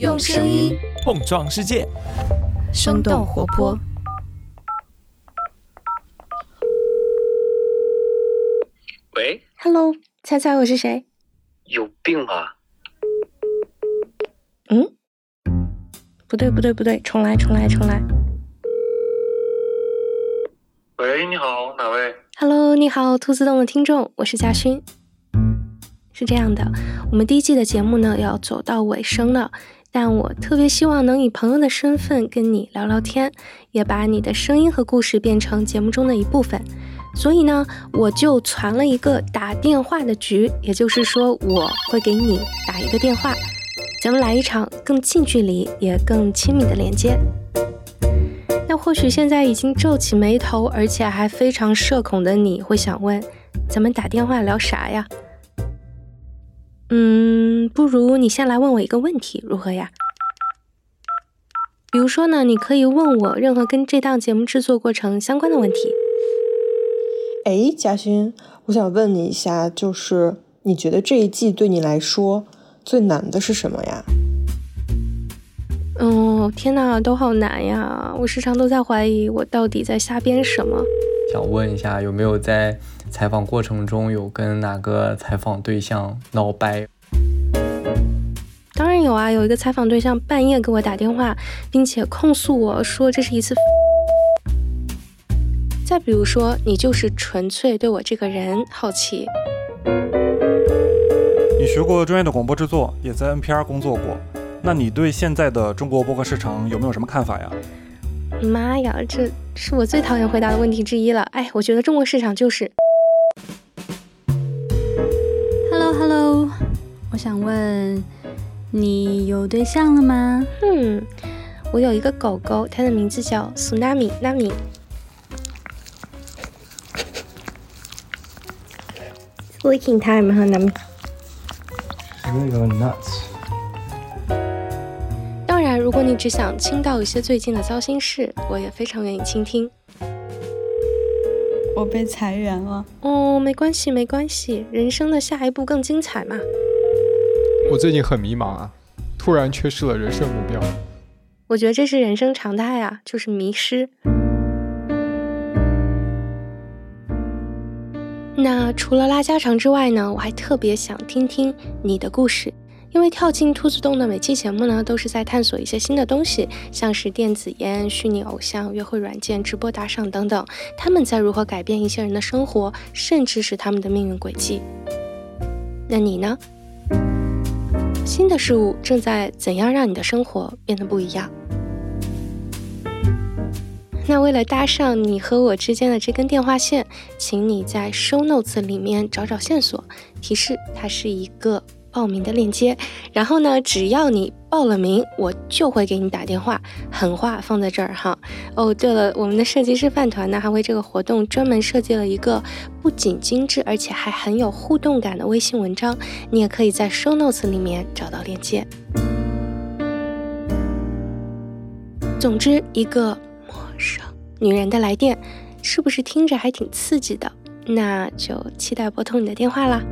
用声音碰撞世界，生动活泼。喂，Hello，猜猜我是谁？有病吧！嗯，不对，不对，不对，重来，重来，重来。喂，你好，哪位？Hello，你好，兔子洞的听众，我是嘉勋。是这样的，我们第一季的节目呢要走到尾声了，但我特别希望能以朋友的身份跟你聊聊天，也把你的声音和故事变成节目中的一部分。所以呢，我就传了一个打电话的局，也就是说，我会给你打一个电话，咱们来一场更近距离也更亲密的连接。那或许现在已经皱起眉头，而且还非常社恐的你会想问，咱们打电话聊啥呀？嗯，不如你先来问我一个问题，如何呀？比如说呢，你可以问我任何跟这档节目制作过程相关的问题。哎，嘉勋，我想问你一下，就是你觉得这一季对你来说最难的是什么呀？哦，天哪，都好难呀！我时常都在怀疑我到底在瞎编什么。想问一下，有没有在采访过程中有跟哪个采访对象闹掰？当然有啊，有一个采访对象半夜给我打电话，并且控诉我说这是一次。再比如说，你就是纯粹对我这个人好奇。你学过专业的广播制作，也在 NPR 工作过，那你对现在的中国播客市场有没有什么看法呀？妈呀，这是我最讨厌回答的问题之一了。哎，我觉得中国市场就是。Hello Hello，我想问，你有对象了吗？嗯，我有一个狗狗，它的名字叫苏纳米纳米。Licking time，哈，那么。Really going nuts。如果你只想倾倒一些最近的糟心事，我也非常愿意倾听。我被裁员了。哦，没关系，没关系，人生的下一步更精彩嘛。我最近很迷茫啊，突然缺失了人生目标。我觉得这是人生常态啊，就是迷失。那除了拉家常之外呢，我还特别想听听你的故事，因为跳进兔子洞的每期节目呢，都是在探索一些新的东西，像是电子烟、虚拟偶像、约会软件、直播打赏等等，他们在如何改变一些人的生活，甚至是他们的命运轨迹。那你呢？新的事物正在怎样让你的生活变得不一样？那为了搭上你和我之间的这根电话线，请你在 show notes 里面找找线索，提示它是一个报名的链接。然后呢，只要你报了名，我就会给你打电话。狠话放在这儿哈。哦，对了，我们的设计师饭团呢，还为这个活动专门设计了一个不仅精致，而且还很有互动感的微信文章，你也可以在 show notes 里面找到链接。总之，一个陌生。女人的来电，是不是听着还挺刺激的？那就期待拨通你的电话啦。